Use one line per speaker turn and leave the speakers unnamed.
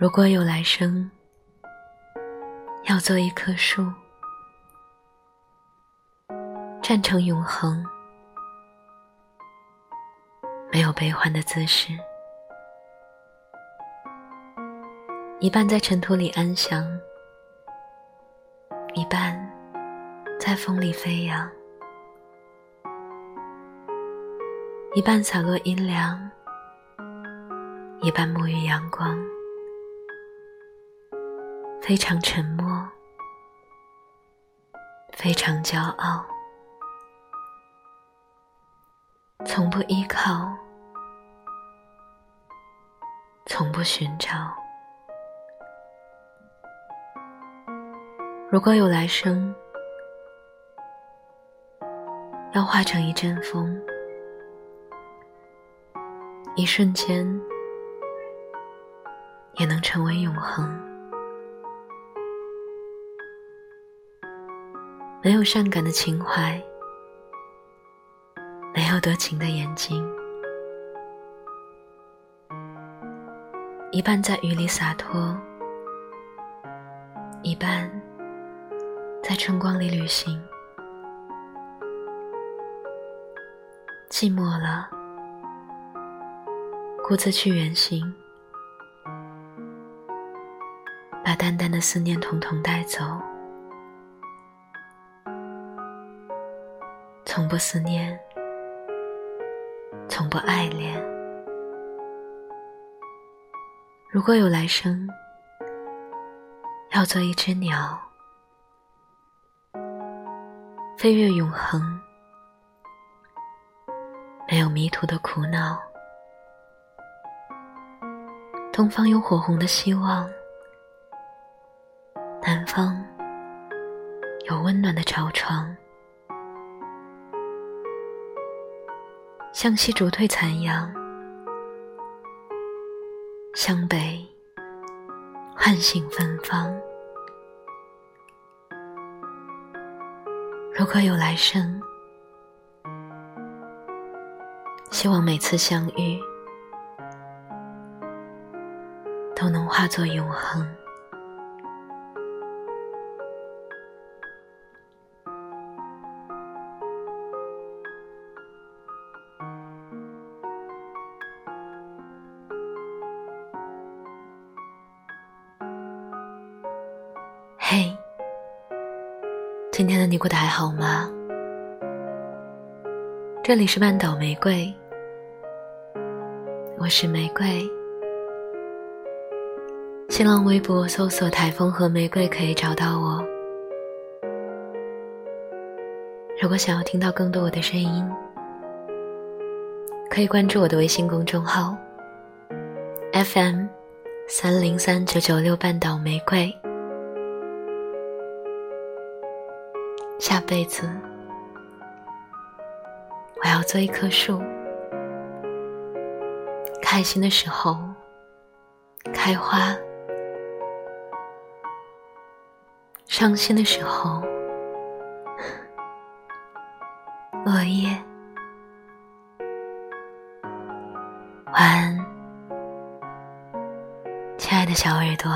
如果有来生，要做一棵树，站成永恒，没有悲欢的姿势，一半在尘土里安详，一半在风里飞扬，一半洒落阴凉，一半沐浴阳光。非常沉默，非常骄傲，从不依靠，从不寻找。如果有来生，要化成一阵风，一瞬间也能成为永恒。没有善感的情怀，没有多情的眼睛，一半在雨里洒脱，一半在春光里旅行。寂寞了，孤自去远行，把淡淡的思念统统带走。从不思念，从不爱恋。如果有来生，要做一只鸟，飞越永恒，没有迷途的苦恼。东方有火红的希望，南方有温暖的巢床。向西逐退残阳，向北唤醒芬芳。如果有来生，希望每次相遇都能化作永恒。嘿，今天的你过得还好吗？这里是半岛玫瑰，我是玫瑰。新浪微博搜索“台风和玫瑰”可以找到我。如果想要听到更多我的声音，可以关注我的微信公众号 FM 三零三九九六半岛玫瑰。下辈子，我要做一棵树。开心的时候开花，伤心的时候落叶。晚安，亲爱的小耳朵。